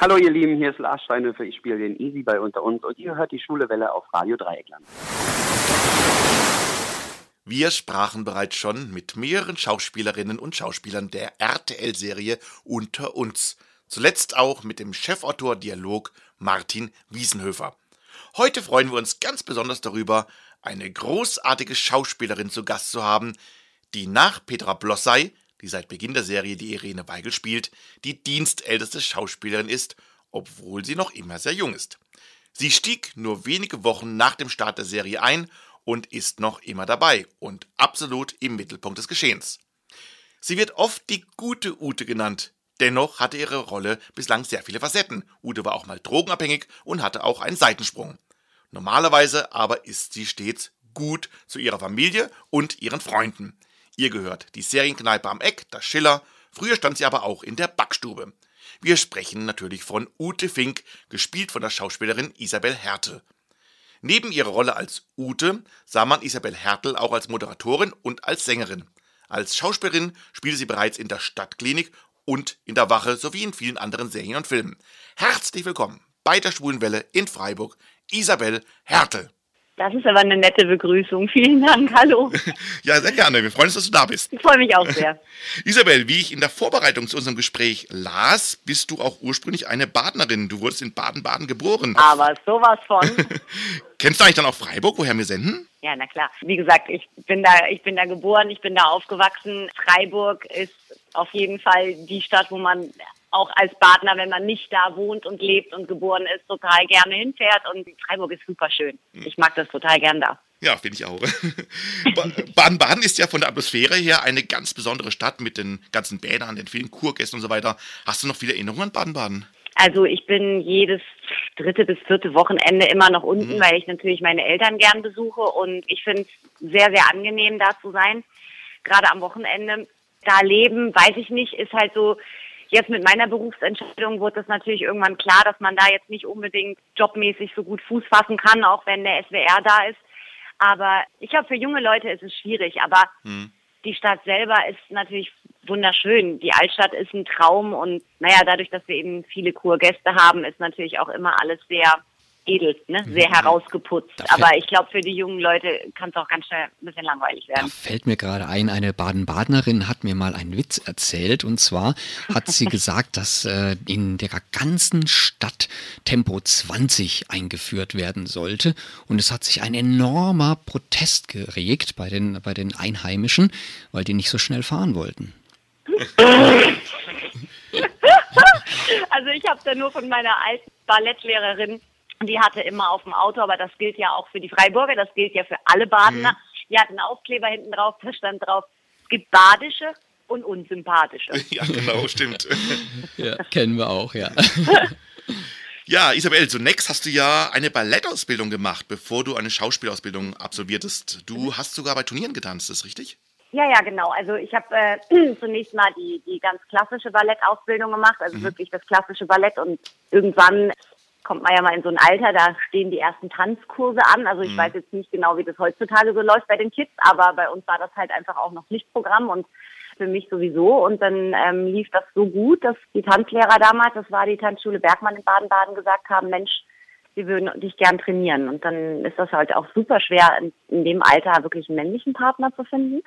Hallo ihr Lieben, hier ist Lars Steinhöfer, ich spiele den Easy bei Unter uns und ihr hört die Schwule Welle auf Radio Dreieckland. Wir sprachen bereits schon mit mehreren Schauspielerinnen und Schauspielern der RTL-Serie Unter uns. Zuletzt auch mit dem Chefautor Dialog Martin Wiesenhöfer. Heute freuen wir uns ganz besonders darüber, eine großartige Schauspielerin zu Gast zu haben, die nach Petra Blossay die seit Beginn der Serie die Irene Weigel spielt, die dienstälteste Schauspielerin ist, obwohl sie noch immer sehr jung ist. Sie stieg nur wenige Wochen nach dem Start der Serie ein und ist noch immer dabei und absolut im Mittelpunkt des Geschehens. Sie wird oft die gute Ute genannt, dennoch hatte ihre Rolle bislang sehr viele Facetten. Ute war auch mal drogenabhängig und hatte auch einen Seitensprung. Normalerweise aber ist sie stets gut zu ihrer Familie und ihren Freunden. Ihr gehört die Serienkneipe am Eck, das Schiller. Früher stand sie aber auch in der Backstube. Wir sprechen natürlich von Ute Fink, gespielt von der Schauspielerin Isabel Härte. Neben ihrer Rolle als Ute sah man Isabel Härtel auch als Moderatorin und als Sängerin. Als Schauspielerin spielte sie bereits in der Stadtklinik und in der Wache sowie in vielen anderen Serien und Filmen. Herzlich willkommen bei der Schwulenwelle in Freiburg, Isabel Härtel. Das ist aber eine nette Begrüßung. Vielen Dank. Hallo. ja, sehr gerne. Wir freuen uns, dass du da bist. Ich freue mich auch sehr. Isabel, wie ich in der Vorbereitung zu unserem Gespräch las, bist du auch ursprünglich eine Badnerin. Du wurdest in Baden-Baden geboren. Aber sowas von. Kennst du eigentlich dann auch Freiburg, woher wir senden? Ja, na klar. Wie gesagt, ich bin da, ich bin da geboren, ich bin da aufgewachsen. Freiburg ist auf jeden Fall die Stadt, wo man auch als Partner, wenn man nicht da wohnt und lebt und geboren ist, total gerne hinfährt. Und Freiburg ist super schön. Hm. Ich mag das total gern da. Ja, finde ich auch. Baden-Baden ist ja von der Atmosphäre her eine ganz besondere Stadt mit den ganzen Bädern, den vielen Kurgästen und so weiter. Hast du noch viele Erinnerungen an Baden-Baden? Also ich bin jedes dritte bis vierte Wochenende immer noch unten, mhm. weil ich natürlich meine Eltern gern besuche und ich finde es sehr, sehr angenehm, da zu sein. Gerade am Wochenende. Da leben, weiß ich nicht, ist halt so, Jetzt mit meiner Berufsentscheidung wurde es natürlich irgendwann klar, dass man da jetzt nicht unbedingt jobmäßig so gut Fuß fassen kann, auch wenn der SWR da ist. Aber ich glaube, für junge Leute ist es schwierig. Aber mhm. die Stadt selber ist natürlich wunderschön. Die Altstadt ist ein Traum und naja, dadurch, dass wir eben viele Kurgäste haben, ist natürlich auch immer alles sehr edel, ne? sehr mhm. herausgeputzt. Aber ich glaube, für die jungen Leute kann es auch ganz schnell ein bisschen langweilig werden. Da fällt mir gerade ein, eine Baden-Badenerin hat mir mal einen Witz erzählt. Und zwar hat sie gesagt, dass äh, in der ganzen Stadt Tempo 20 eingeführt werden sollte. Und es hat sich ein enormer Protest geregt bei den, bei den Einheimischen, weil die nicht so schnell fahren wollten. also ich habe da nur von meiner alten Ballettlehrerin die hatte immer auf dem Auto, aber das gilt ja auch für die Freiburger, das gilt ja für alle Badener. Mhm. Die hatten einen Aufkleber hinten drauf, da stand drauf, es gibt badische und unsympathische. Ja, genau, stimmt. ja, kennen wir auch, ja. Ja, Isabel, zunächst hast du ja eine Ballettausbildung gemacht, bevor du eine Schauspielausbildung absolviertest. Du mhm. hast sogar bei Turnieren getanzt, ist das richtig? Ja, ja, genau. Also ich habe äh, zunächst mal die, die ganz klassische Ballettausbildung gemacht, also mhm. wirklich das klassische Ballett und irgendwann kommt man ja mal in so ein Alter, da stehen die ersten Tanzkurse an. Also ich mhm. weiß jetzt nicht genau, wie das heutzutage so läuft bei den Kids, aber bei uns war das halt einfach auch noch Pflichtprogramm und für mich sowieso. Und dann ähm, lief das so gut, dass die Tanzlehrer damals, das war die Tanzschule Bergmann in Baden-Baden, gesagt haben, Mensch, sie würden dich gern trainieren. Und dann ist das halt auch super schwer, in, in dem Alter wirklich einen männlichen Partner zu finden.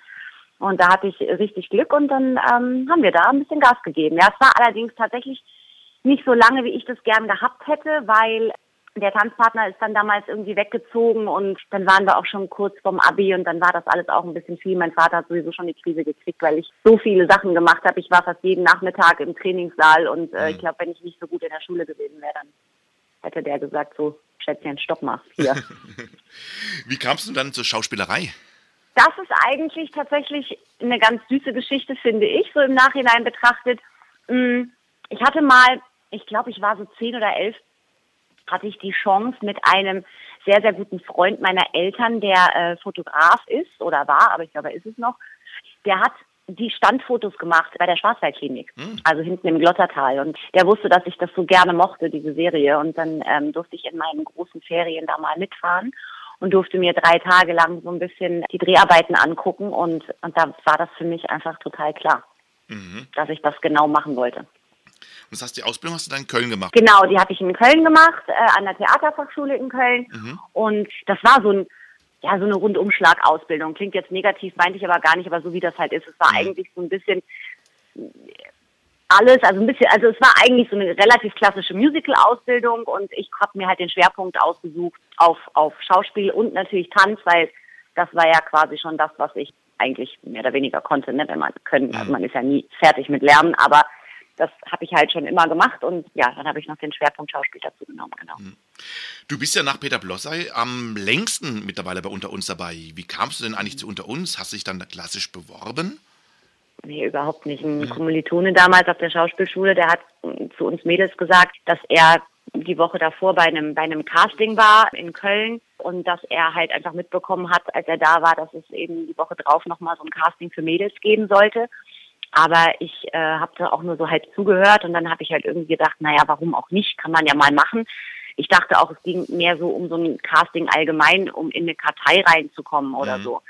Und da hatte ich richtig Glück und dann ähm, haben wir da ein bisschen Gas gegeben. Ja, es war allerdings tatsächlich nicht so lange, wie ich das gern gehabt hätte, weil der Tanzpartner ist dann damals irgendwie weggezogen und dann waren wir auch schon kurz vorm Abi und dann war das alles auch ein bisschen viel. Mein Vater hat sowieso schon die Krise gekriegt, weil ich so viele Sachen gemacht habe. Ich war fast jeden Nachmittag im Trainingssaal und äh, ich mhm. glaube, wenn ich nicht so gut in der Schule gewesen wäre, dann hätte der gesagt, so, Schätzchen, stopp mal hier. Wie kamst du dann zur Schauspielerei? Das ist eigentlich tatsächlich eine ganz süße Geschichte, finde ich, so im Nachhinein betrachtet. Mm, ich hatte mal ich glaube, ich war so zehn oder elf, hatte ich die Chance mit einem sehr, sehr guten Freund meiner Eltern, der äh, Fotograf ist oder war, aber ich glaube, er ist es noch. Der hat die Standfotos gemacht bei der Schwarzwaldklinik, mhm. also hinten im Glottertal. Und der wusste, dass ich das so gerne mochte, diese Serie. Und dann ähm, durfte ich in meinen großen Ferien da mal mitfahren und durfte mir drei Tage lang so ein bisschen die Dreharbeiten angucken. Und, und da war das für mich einfach total klar, mhm. dass ich das genau machen wollte. Und das heißt, die Ausbildung hast du dann in Köln gemacht? Genau, die habe ich in Köln gemacht, äh, an der Theaterfachschule in Köln. Mhm. Und das war so ein, ja, so eine Rundumschlag-Ausbildung. Klingt jetzt negativ, meinte ich aber gar nicht, aber so wie das halt ist. Es war mhm. eigentlich so ein bisschen alles, also ein bisschen, also es war eigentlich so eine relativ klassische Musical-Ausbildung und ich habe mir halt den Schwerpunkt ausgesucht auf, auf Schauspiel und natürlich Tanz, weil das war ja quasi schon das, was ich eigentlich mehr oder weniger konnte, ne, wenn man können. Also man ist ja nie fertig mit Lernen, aber das habe ich halt schon immer gemacht und ja, dann habe ich noch den Schwerpunkt Schauspiel dazu genommen, genau. Hm. Du bist ja nach Peter Blossay am längsten mittlerweile bei Unter uns dabei. Wie kamst du denn eigentlich zu Unter uns? Hast du dich dann klassisch beworben? Nee, überhaupt nicht. Ein Kommilitone damals auf der Schauspielschule, der hat zu uns Mädels gesagt, dass er die Woche davor bei einem, bei einem Casting war in Köln und dass er halt einfach mitbekommen hat, als er da war, dass es eben die Woche drauf nochmal so ein Casting für Mädels geben sollte. Aber ich äh, habe da auch nur so halb zugehört und dann habe ich halt irgendwie gedacht, naja, warum auch nicht, kann man ja mal machen. Ich dachte auch, es ging mehr so um so ein Casting allgemein, um in eine Kartei reinzukommen oder mhm. so.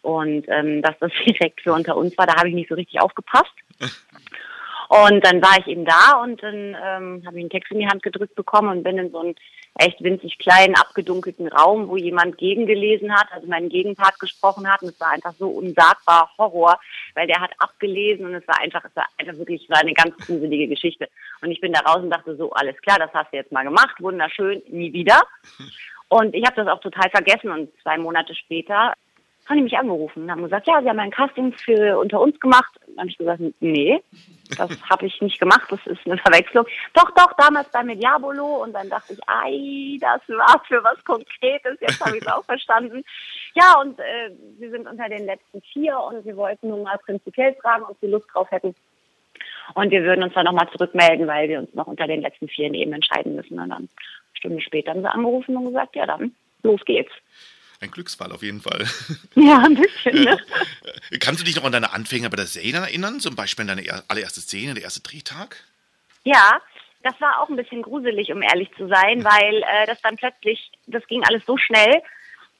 Und ähm, dass das direkt für unter uns war, da habe ich nicht so richtig aufgepasst. Und dann war ich eben da und dann ähm, habe ich einen Text in die Hand gedrückt bekommen und bin in so einen echt winzig kleinen, abgedunkelten Raum, wo jemand gegengelesen hat, also meinen Gegenpart gesprochen hat. Und es war einfach so unsagbar Horror, weil der hat abgelesen und es war einfach, es war einfach wirklich, es war eine ganz gruselige Geschichte. Und ich bin da raus und dachte so, alles klar, das hast du jetzt mal gemacht, wunderschön, nie wieder. Und ich habe das auch total vergessen und zwei Monate später haben die mich angerufen und haben gesagt, ja, sie haben ein Casting für unter uns gemacht. Dann habe ich gesagt, nee, das habe ich nicht gemacht, das ist eine Verwechslung. Doch, doch, damals bei Mediabolo und dann dachte ich, ei, das war für was Konkretes, jetzt habe ich es auch verstanden. Ja, und äh, sie sind unter den letzten vier und wir wollten nun mal prinzipiell fragen, ob sie Lust drauf hätten. Und wir würden uns dann nochmal zurückmelden, weil wir uns noch unter den letzten vier eben entscheiden müssen. Und dann eine Stunde später haben sie angerufen und gesagt, ja dann, los geht's. Ein Glücksfall auf jeden Fall. Ja, ein bisschen. Ne? Kannst du dich noch an deine Anfänge bei der Serie erinnern? Zum Beispiel an deine allererste Szene, der erste Drehtag? Ja, das war auch ein bisschen gruselig, um ehrlich zu sein, weil äh, das dann plötzlich, das ging alles so schnell,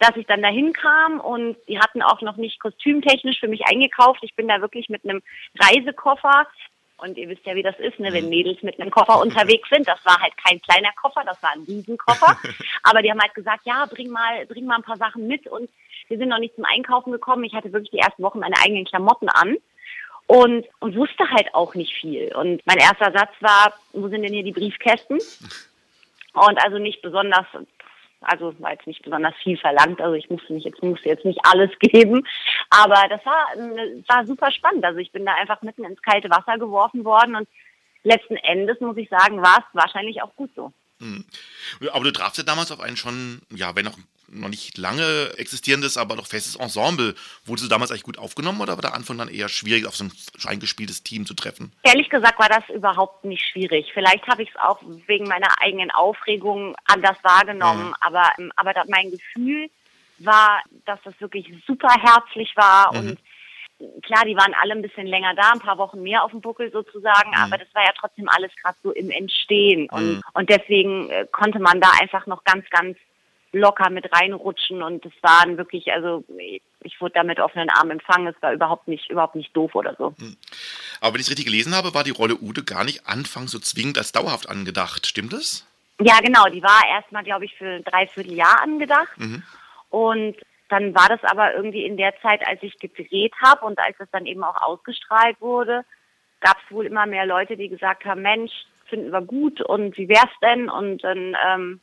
dass ich dann dahin kam und die hatten auch noch nicht kostümtechnisch für mich eingekauft. Ich bin da wirklich mit einem Reisekoffer und ihr wisst ja, wie das ist, ne, wenn mhm. Mädels mit einem Koffer unterwegs sind. Das war halt kein kleiner Koffer, das war ein Riesenkoffer. Aber die haben halt gesagt, ja, bring mal, bring mal ein paar Sachen mit. Und wir sind noch nicht zum Einkaufen gekommen. Ich hatte wirklich die ersten Wochen meine eigenen Klamotten an und, und wusste halt auch nicht viel. Und mein erster Satz war, wo sind denn hier die Briefkästen? Und also nicht besonders also war jetzt nicht besonders viel verlangt. Also ich musste nicht jetzt musste jetzt nicht alles geben, aber das war war super spannend. Also ich bin da einfach mitten ins kalte Wasser geworfen worden und letzten Endes muss ich sagen, war es wahrscheinlich auch gut so. Hm. Aber du trafst ja damals auf einen schon, ja, wenn auch noch nicht lange existierendes, aber noch festes Ensemble. Wurdest du damals eigentlich gut aufgenommen oder war der Anfang dann eher schwierig, auf so ein eingespieltes Team zu treffen? Ehrlich gesagt war das überhaupt nicht schwierig. Vielleicht habe ich es auch wegen meiner eigenen Aufregung anders wahrgenommen, mhm. aber, aber mein Gefühl war, dass das wirklich super herzlich war mhm. und klar, die waren alle ein bisschen länger da, ein paar Wochen mehr auf dem Buckel sozusagen, mhm. aber das war ja trotzdem alles gerade so im Entstehen. Und, mhm. und deswegen äh, konnte man da einfach noch ganz, ganz locker mit reinrutschen und es waren wirklich, also ich wurde da mit offenen Armen empfangen, es war überhaupt nicht, überhaupt nicht doof oder so. Hm. Aber wenn ich es richtig gelesen habe, war die Rolle Ude gar nicht anfangs so zwingend als dauerhaft angedacht, stimmt es? Ja, genau, die war erstmal, glaube ich, für ein Dreivierteljahr angedacht mhm. und dann war das aber irgendwie in der Zeit, als ich gedreht habe und als es dann eben auch ausgestrahlt wurde, gab es wohl immer mehr Leute, die gesagt haben, Mensch, finden wir gut und wie wär's denn? Und dann ähm,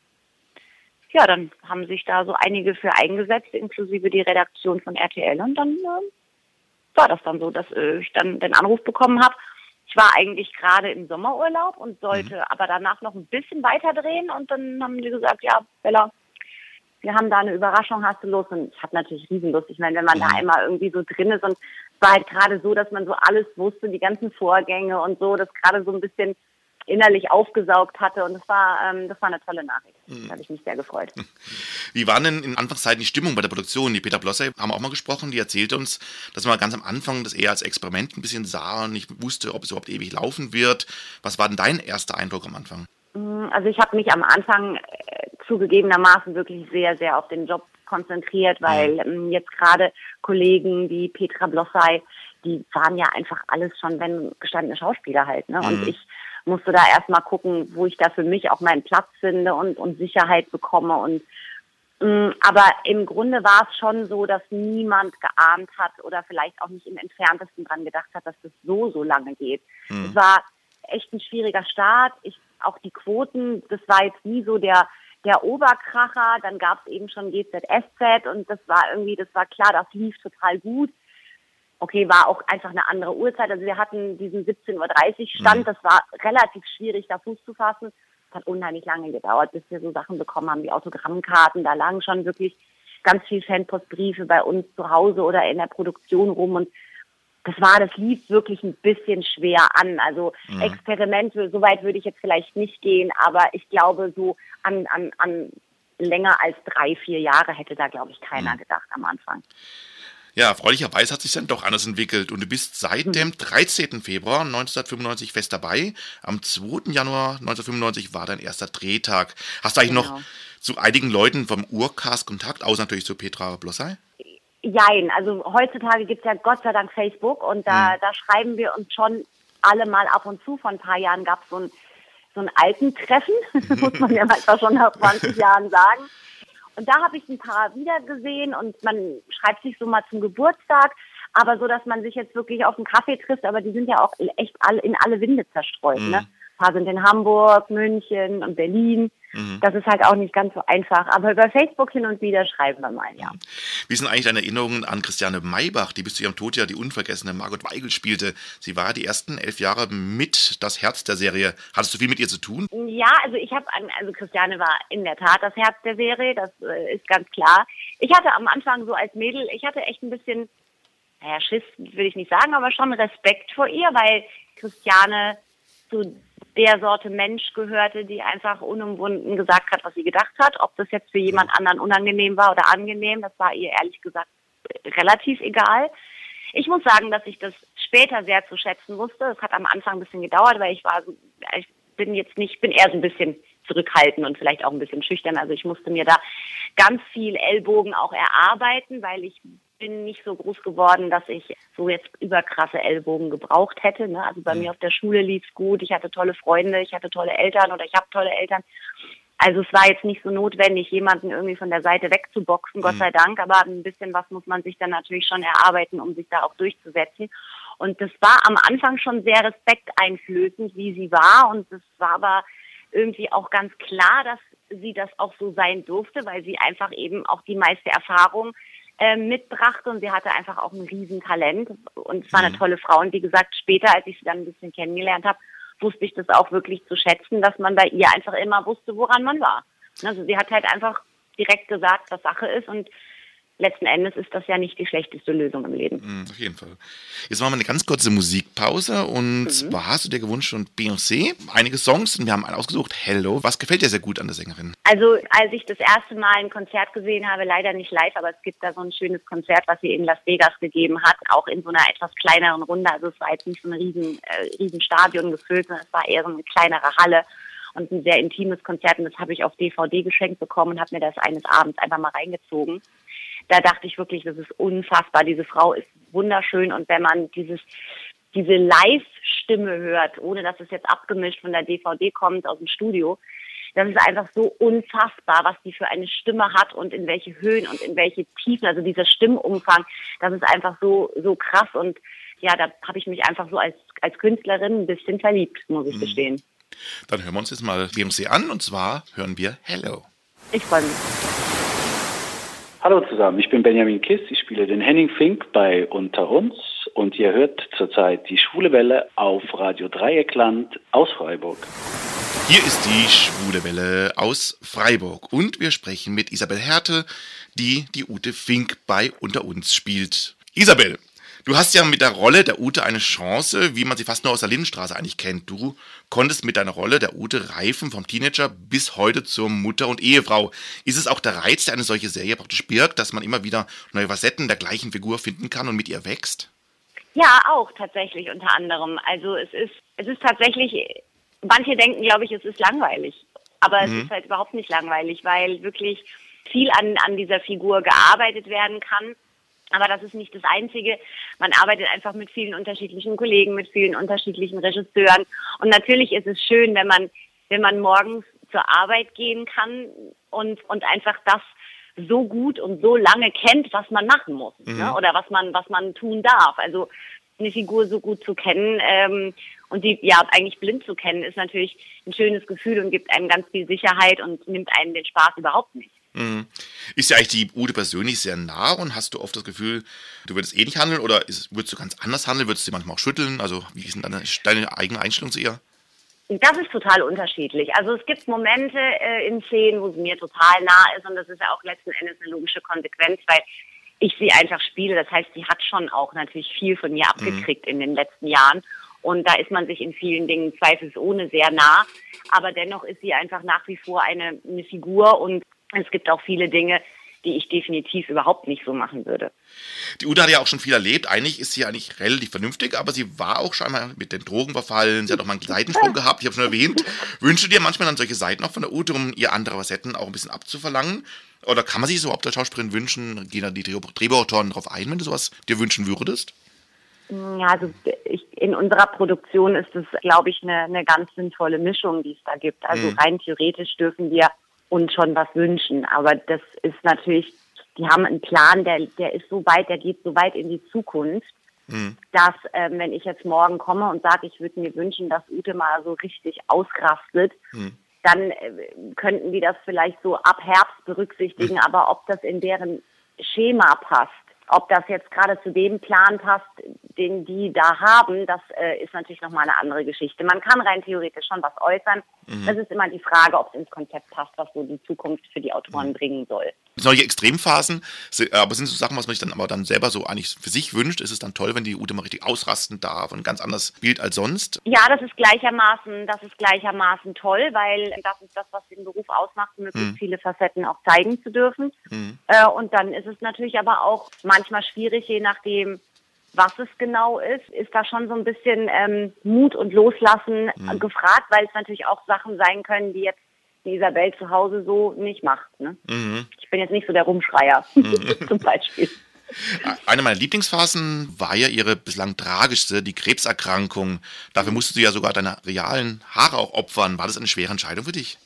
ja, dann haben sich da so einige für eingesetzt, inklusive die Redaktion von RTL. Und dann äh, war das dann so, dass äh, ich dann den Anruf bekommen habe. Ich war eigentlich gerade im Sommerurlaub und sollte mhm. aber danach noch ein bisschen weiter drehen. Und dann haben die gesagt, ja, Bella, wir haben da eine Überraschung, hast du los? Und ich habe natürlich Riesenlust. Ich meine, wenn man mhm. da einmal irgendwie so drin ist und es war halt gerade so, dass man so alles wusste, die ganzen Vorgänge und so, dass gerade so ein bisschen innerlich aufgesaugt hatte. Und das war, ähm, das war eine tolle Nachricht. Mhm. Da habe ich mich sehr gefreut. Wie war denn in Anfangszeiten die Stimmung bei der Produktion? Die Peter Blossay haben auch mal gesprochen, die erzählte uns, dass man ganz am Anfang das eher als Experiment ein bisschen sah und nicht wusste, ob es überhaupt ewig laufen wird. Was war denn dein erster Eindruck am Anfang? Mm, also ich habe mich am Anfang äh, zugegebenermaßen wirklich sehr, sehr auf den Job konzentriert, weil mhm. ähm, jetzt gerade Kollegen wie Petra Blossay, die waren ja einfach alles schon, wenn gestandene Schauspieler halt. Ne? Und mhm. ich musste da erstmal gucken, wo ich da für mich auch meinen Platz finde und, und Sicherheit bekomme und mm, aber im Grunde war es schon so, dass niemand geahnt hat oder vielleicht auch nicht im entferntesten dran gedacht hat, dass das so, so lange geht. Mhm. Es war echt ein schwieriger Start. Ich, auch die Quoten, das war jetzt nie so der, der Oberkracher. Dann gab es eben schon GZSZ und das war irgendwie, das war klar, das lief total gut okay, war auch einfach eine andere Uhrzeit. Also wir hatten diesen 17.30 Uhr Stand, mhm. das war relativ schwierig, da Fuß zu fassen. Es hat unheimlich lange gedauert, bis wir so Sachen bekommen haben wie Autogrammkarten. Da lagen schon wirklich ganz viel Fanpostbriefe bei uns zu Hause oder in der Produktion rum und das war, das lief wirklich ein bisschen schwer an. Also mhm. Experimente, so weit würde ich jetzt vielleicht nicht gehen, aber ich glaube, so an, an, an länger als drei, vier Jahre hätte da, glaube ich, keiner mhm. gedacht am Anfang. Ja, erfreulicherweise hat sich dann doch anders entwickelt und du bist seit mhm. dem 13. Februar 1995 fest dabei. Am 2. Januar 1995 war dein erster Drehtag. Hast du eigentlich genau. noch zu einigen Leuten vom Urcast Kontakt, außer natürlich zu Petra Blossay? Jein, also heutzutage gibt es ja Gott sei Dank Facebook und da, mhm. da schreiben wir uns schon alle mal ab und zu. Vor ein paar Jahren gab es so ein, so ein alten Treffen, muss man ja manchmal schon nach 20 Jahren sagen. Und da habe ich ein paar wiedergesehen und man schreibt sich so mal zum Geburtstag, aber so, dass man sich jetzt wirklich auf einen Kaffee trifft, aber die sind ja auch echt alle in alle Winde zerstreut. Mhm. Ne? Ein paar sind in Hamburg, München und Berlin. Mhm. Das ist halt auch nicht ganz so einfach. Aber über Facebook hin und wieder schreiben wir mal, ja. Wie sind eigentlich deine Erinnerungen an Christiane Maybach, die bis zu ihrem Tod ja die unvergessene Margot Weigel spielte? Sie war die ersten elf Jahre mit das Herz der Serie. Hattest du viel mit ihr zu tun? Ja, also ich habe, also Christiane war in der Tat das Herz der Serie, das äh, ist ganz klar. Ich hatte am Anfang so als Mädel, ich hatte echt ein bisschen, naja, Schiss will ich nicht sagen, aber schon Respekt vor ihr, weil Christiane zu der Sorte Mensch gehörte, die einfach unumwunden gesagt hat, was sie gedacht hat. Ob das jetzt für jemand anderen unangenehm war oder angenehm, das war ihr ehrlich gesagt relativ egal. Ich muss sagen, dass ich das später sehr zu schätzen wusste. Es hat am Anfang ein bisschen gedauert, weil ich war, ich bin jetzt nicht, bin eher so ein bisschen zurückhaltend und vielleicht auch ein bisschen schüchtern. Also ich musste mir da ganz viel Ellbogen auch erarbeiten, weil ich bin nicht so groß geworden, dass ich so jetzt überkrasse Ellbogen gebraucht hätte. Ne? Also bei mhm. mir auf der Schule lief es gut, ich hatte tolle Freunde, ich hatte tolle Eltern oder ich habe tolle Eltern. Also es war jetzt nicht so notwendig, jemanden irgendwie von der Seite wegzuboxen, mhm. Gott sei Dank, aber ein bisschen was muss man sich dann natürlich schon erarbeiten, um sich da auch durchzusetzen. Und das war am Anfang schon sehr respekteinflößend, wie sie war. Und es war aber irgendwie auch ganz klar, dass sie das auch so sein durfte, weil sie einfach eben auch die meiste Erfahrung äh, mitbrachte und sie hatte einfach auch ein Riesentalent und es war eine mhm. tolle Frau und wie gesagt, später, als ich sie dann ein bisschen kennengelernt habe, wusste ich das auch wirklich zu schätzen, dass man bei ihr einfach immer wusste, woran man war. Also sie hat halt einfach direkt gesagt, was Sache ist und letzten Endes ist das ja nicht die schlechteste Lösung im Leben. Mhm, auf jeden Fall. Jetzt machen wir eine ganz kurze Musikpause und mhm. zwar hast du dir gewünscht von Beyoncé einige Songs und wir haben einen ausgesucht, Hello. Was gefällt dir sehr gut an der Sängerin? Also als ich das erste Mal ein Konzert gesehen habe, leider nicht live, aber es gibt da so ein schönes Konzert, was sie in Las Vegas gegeben hat, auch in so einer etwas kleineren Runde. Also es war jetzt nicht so ein riesen, äh, riesen Stadion gefüllt, sondern es war eher so eine kleinere Halle und ein sehr intimes Konzert und das habe ich auf DVD geschenkt bekommen und habe mir das eines Abends einfach mal reingezogen da dachte ich wirklich, das ist unfassbar. Diese Frau ist wunderschön und wenn man dieses diese Live-Stimme hört, ohne dass es jetzt abgemischt von der DVD kommt aus dem Studio, das ist einfach so unfassbar, was die für eine Stimme hat und in welche Höhen und in welche Tiefen, also dieser Stimmumfang, das ist einfach so, so krass und ja, da habe ich mich einfach so als, als Künstlerin ein bisschen verliebt, muss ich mhm. gestehen. Dann hören wir uns jetzt mal BMC an und zwar hören wir Hello. Ich freue mich. Hallo zusammen, ich bin Benjamin Kiss, ich spiele den Henning Fink bei Unter uns und ihr hört zurzeit die Schwule Welle auf Radio Dreieckland aus Freiburg. Hier ist die Schwule Welle aus Freiburg und wir sprechen mit Isabel Härte, die die Ute Fink bei Unter uns spielt. Isabel, Du hast ja mit der Rolle der Ute eine Chance, wie man sie fast nur aus der Lindenstraße eigentlich kennt. Du konntest mit deiner Rolle der Ute reifen vom Teenager bis heute zur Mutter und Ehefrau. Ist es auch der Reiz, der eine solche Serie praktisch birgt, dass man immer wieder neue Facetten der gleichen Figur finden kann und mit ihr wächst? Ja, auch tatsächlich unter anderem. Also es ist, es ist tatsächlich, manche denken, glaube ich, es ist langweilig. Aber mhm. es ist halt überhaupt nicht langweilig, weil wirklich viel an, an dieser Figur gearbeitet werden kann Aber das ist nicht das Einzige. Man arbeitet einfach mit vielen unterschiedlichen Kollegen, mit vielen unterschiedlichen Regisseuren. Und natürlich ist es schön, wenn man, wenn man morgens zur Arbeit gehen kann und, und einfach das so gut und so lange kennt, was man machen muss ne? mhm. ne? oder was man, was man tun darf. Also eine Figur so gut zu kennen ähm, und die ja eigentlich blind zu kennen, ist natürlich ein schönes Gefühl und gibt einem ganz viel Sicherheit und nimmt einem den Spaß überhaupt nicht. Mhm. Ist ja eigentlich die Ute persönlich sehr nah und hast du oft das Gefühl, du würdest eh nicht handeln oder ist, würdest du ganz anders handeln? Würdest du sie manchmal auch schütteln? Also, wie ist denn deine, deine eigene Einstellung zu ihr? Das ist total unterschiedlich. Also es gibt Momente äh, in Szenen, wo sie mir total nah ist und das ist ja auch letzten Endes eine logische Konsequenz, weil ich sie einfach spiele. Das heißt, sie hat schon auch natürlich viel von mir abgekriegt mhm. in den letzten Jahren. Und da ist man sich in vielen Dingen zweifelsohne sehr nah. Aber dennoch ist sie einfach nach wie vor eine, eine Figur und es gibt auch viele Dinge, die ich definitiv überhaupt nicht so machen würde. Die Uda hat ja auch schon viel erlebt. Eigentlich ist sie eigentlich relativ vernünftig, aber sie war auch scheinbar mit den Drogen verfallen. Sie hat auch mal einen Seitensprung gehabt, ich habe schon erwähnt. Wünschst du dir manchmal dann solche Seiten auch von der Ute, um ihr andere Facetten auch ein bisschen abzuverlangen? Oder kann man sich so überhaupt als Schauspielerin wünschen? Gehen da die Drehbuchautoren darauf ein, wenn du sowas dir wünschen würdest? Ja, also ich, in unserer Produktion ist es, glaube ich, eine, eine ganz sinnvolle Mischung, die es da gibt. Also mhm. rein theoretisch dürfen wir uns schon was wünschen. Aber das ist natürlich, die haben einen Plan, der, der ist so weit, der geht so weit in die Zukunft, mhm. dass ähm, wenn ich jetzt morgen komme und sage, ich würde mir wünschen, dass Ute mal so richtig ausrastet, mhm. dann äh, könnten die das vielleicht so ab Herbst berücksichtigen. Mhm. Aber ob das in deren Schema passt, ob das jetzt gerade zu dem Plan passt, den die da haben, das äh, ist natürlich nochmal eine andere Geschichte. Man kann rein theoretisch schon was äußern. Mhm. Das ist immer die Frage, ob es ins Konzept passt, was so die Zukunft für die Autoren mhm. bringen soll. Solche Extremphasen, aber sind so Sachen, was man sich dann aber dann selber so eigentlich für sich wünscht, ist es dann toll, wenn die Ute mal richtig ausrasten darf und ganz anders spielt als sonst? Ja, das ist gleichermaßen, das ist gleichermaßen toll, weil das ist das, was den Beruf ausmacht, möglichst mhm. viele Facetten auch zeigen zu dürfen. Mhm. Äh, und dann ist es natürlich aber auch manchmal schwierig, je nachdem, was es genau ist, ist da schon so ein bisschen ähm, Mut und Loslassen mhm. gefragt, weil es natürlich auch Sachen sein können, die jetzt die Isabel zu Hause so nicht macht. Ne? Mhm. Ich bin jetzt nicht so der Rumschreier, mhm. zum Beispiel. Eine meiner Lieblingsphasen war ja ihre bislang tragischste, die Krebserkrankung. Dafür musstest du ja sogar deine realen Haare auch opfern. War das eine schwere Entscheidung für dich?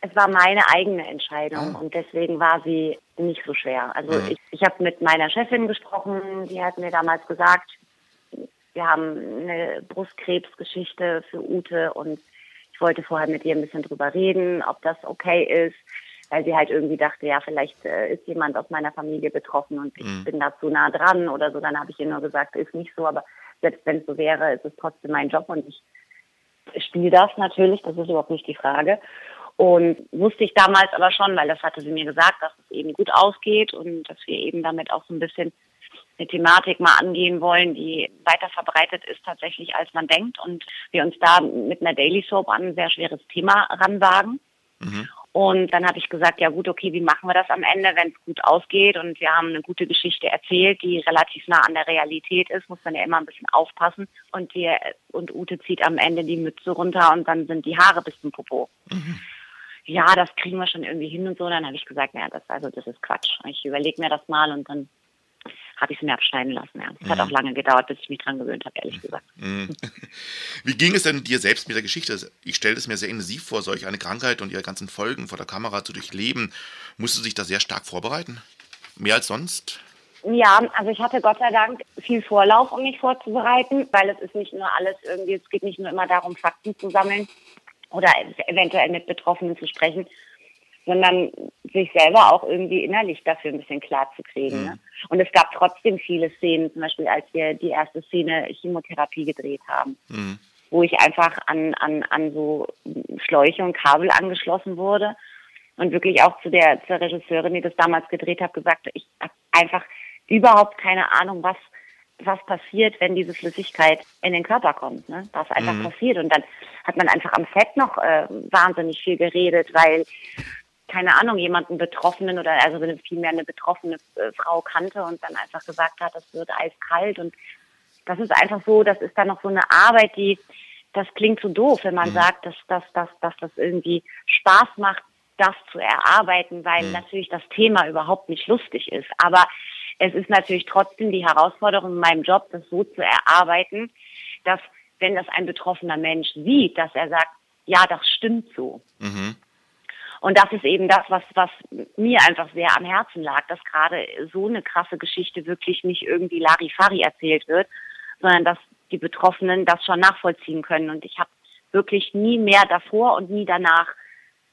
Es war meine eigene Entscheidung ah. und deswegen war sie nicht so schwer. Also mhm. ich, ich habe mit meiner Chefin gesprochen, die hat mir damals gesagt, wir haben eine Brustkrebsgeschichte für Ute und ich wollte vorher mit ihr ein bisschen drüber reden, ob das okay ist, weil sie halt irgendwie dachte, ja, vielleicht äh, ist jemand aus meiner Familie betroffen und ich mhm. bin da zu nah dran oder so. Dann habe ich ihr nur gesagt, ist nicht so, aber selbst wenn es so wäre, ist es trotzdem mein Job und ich spiele das natürlich, das ist überhaupt nicht die Frage. Und wusste ich damals aber schon, weil das hatte sie mir gesagt, dass es eben gut ausgeht und dass wir eben damit auch so ein bisschen eine Thematik mal angehen wollen, die weiter verbreitet ist tatsächlich, als man denkt. Und wir uns da mit einer Daily Soap an ein sehr schweres Thema ranwagen. Mhm. Und dann habe ich gesagt, ja gut, okay, wie machen wir das am Ende, wenn es gut ausgeht und wir haben eine gute Geschichte erzählt, die relativ nah an der Realität ist, muss man ja immer ein bisschen aufpassen. Und wir und Ute zieht am Ende die Mütze runter und dann sind die Haare bis zum Popo. Mhm ja, das kriegen wir schon irgendwie hin und so. Dann habe ich gesagt, ja, das, also das ist Quatsch. Ich überlege mir das mal und dann habe ich es mir abschneiden lassen. Ja. Es mhm. hat auch lange gedauert, bis ich mich dran gewöhnt habe, ehrlich gesagt. Mhm. Wie ging es denn dir selbst mit der Geschichte? Ich stelle es mir sehr intensiv vor, solch eine Krankheit und ihre ganzen Folgen vor der Kamera zu durchleben. Musst du dich da sehr stark vorbereiten? Mehr als sonst? Ja, also ich hatte Gott sei Dank viel Vorlauf, um mich vorzubereiten, weil es ist nicht nur alles irgendwie, es geht nicht nur immer darum, Fakten zu sammeln, oder eventuell mit Betroffenen zu sprechen, sondern sich selber auch irgendwie innerlich dafür ein bisschen klar zu kriegen. Mhm. Ne? Und es gab trotzdem viele Szenen, zum Beispiel als wir die erste Szene Chemotherapie gedreht haben, mhm. wo ich einfach an, an, an so Schläuche und Kabel angeschlossen wurde und wirklich auch zu der, zur Regisseurin, die das damals gedreht hat, gesagt, ich habe einfach überhaupt keine Ahnung, was was passiert, wenn diese Flüssigkeit in den Körper kommt, ne? was einfach mhm. passiert. Und dann hat man einfach am Set noch äh, wahnsinnig viel geredet, weil keine Ahnung, jemanden Betroffenen oder also vielmehr eine betroffene äh, Frau kannte und dann einfach gesagt hat, das wird eiskalt. Und das ist einfach so, das ist dann noch so eine Arbeit, die, das klingt so doof, wenn man mhm. sagt, dass, dass, dass, dass das irgendwie Spaß macht, das zu erarbeiten, weil mhm. natürlich das Thema überhaupt nicht lustig ist. Aber es ist natürlich trotzdem die Herausforderung in meinem Job, das so zu erarbeiten, dass wenn das ein betroffener Mensch sieht, dass er sagt, ja, das stimmt so. Mhm. Und das ist eben das, was, was mir einfach sehr am Herzen lag, dass gerade so eine krasse Geschichte wirklich nicht irgendwie Larifari erzählt wird, sondern dass die Betroffenen das schon nachvollziehen können. Und ich habe wirklich nie mehr davor und nie danach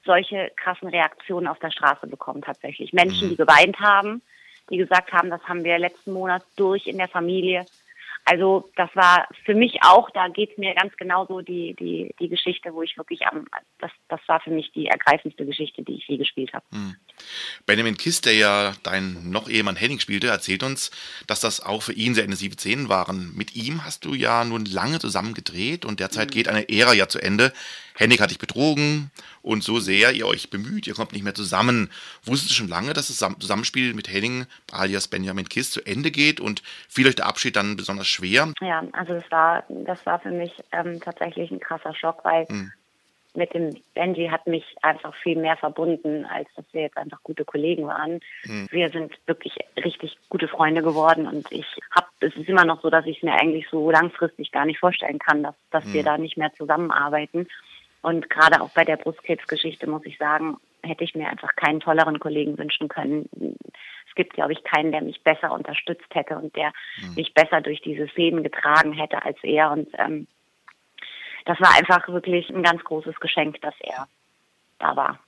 solche krassen Reaktionen auf der Straße bekommen tatsächlich. Menschen, die mhm. geweint haben, die gesagt haben, das haben wir letzten Monat durch in der Familie. Also das war für mich auch, da geht es mir ganz genauso die, die, die Geschichte, wo ich wirklich am, das, das war für mich die ergreifendste Geschichte, die ich je gespielt habe. Hm. Benjamin Kiss, der ja dein noch Ehemann Henning spielte, erzählt uns, dass das auch für ihn sehr intensive Szenen waren. Mit ihm hast du ja nun lange zusammen gedreht und derzeit mhm. geht eine Ära ja zu Ende. Henning hat dich betrogen und so sehr ihr euch bemüht, ihr kommt nicht mehr zusammen. Wusstet ihr schon lange, dass das Zusammenspiel mit Henning alias Benjamin Kiss zu Ende geht und fiel euch der Abschied dann besonders schwer? Ja, also das war, das war für mich ähm, tatsächlich ein krasser Schock, weil mhm mit dem Benji hat mich einfach viel mehr verbunden, als dass wir jetzt einfach gute Kollegen waren. Mhm. Wir sind wirklich richtig gute Freunde geworden und ich habe, es ist immer noch so, dass ich es mir eigentlich so langfristig gar nicht vorstellen kann, dass, dass mhm. wir da nicht mehr zusammenarbeiten. Und gerade auch bei der Brustkrebsgeschichte muss ich sagen, hätte ich mir einfach keinen tolleren Kollegen wünschen können. Es gibt, glaube ich, keinen, der mich besser unterstützt hätte und der mhm. mich besser durch diese Szenen getragen hätte als er. Und ähm, das war einfach wirklich ein ganz großes Geschenk, dass er da war.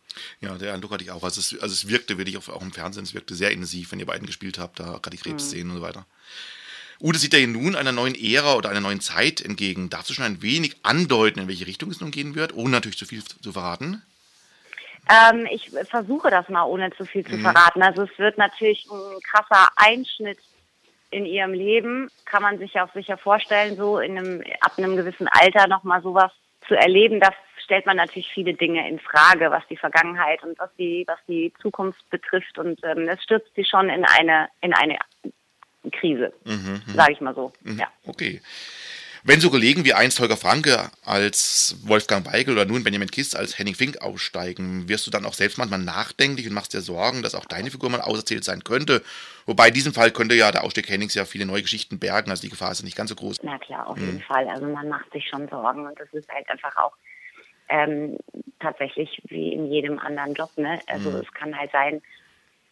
Ja, der Eindruck hatte ich auch. Also es, also es wirkte wirklich auch, auch im Fernsehen, es wirkte sehr intensiv, wenn ihr beiden gespielt habt, da gerade die Krebsszenen mhm. und so weiter. Ude sieht ja nun einer neuen Ära oder einer neuen Zeit entgegen. Darfst du schon ein wenig andeuten, in welche Richtung es nun gehen wird, ohne natürlich zu viel zu verraten? Ähm, ich versuche das mal, ohne zu viel zu mhm. verraten. Also es wird natürlich ein krasser Einschnitt in ihrem Leben kann man sich auch sicher vorstellen, so in einem, ab einem gewissen Alter nochmal sowas zu erleben, das stellt man natürlich viele Dinge in Frage, was die Vergangenheit und was die, was die Zukunft betrifft. Und ähm, es stürzt sie schon in eine, in eine Krise, mhm, mhm. sage ich mal so. Mhm, ja. Okay. Wenn so Kollegen wie einst Holger Franke als Wolfgang Weigel oder nun Benjamin Kiss als Henning Fink aussteigen, wirst du dann auch selbst manchmal nachdenklich und machst dir Sorgen, dass auch deine Figur mal auserzählt sein könnte. Wobei in diesem Fall könnte ja der Ausstieg Hennings ja viele neue Geschichten bergen, also die Gefahr ist nicht ganz so groß. Na klar, auf jeden mhm. Fall. Also man macht sich schon Sorgen und das ist halt einfach auch ähm, tatsächlich wie in jedem anderen Job. Ne? Also mhm. es kann halt sein,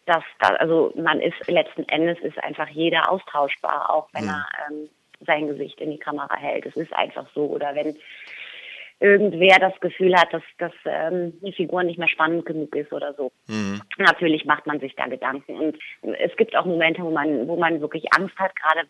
dass da, also man ist letzten Endes ist einfach jeder austauschbar, auch wenn mhm. er ähm, sein Gesicht in die Kamera hält. Es ist einfach so. Oder wenn irgendwer das Gefühl hat, dass, dass ähm, die Figur nicht mehr spannend genug ist oder so. Mhm. Natürlich macht man sich da Gedanken. Und es gibt auch Momente, wo man, wo man wirklich Angst hat, gerade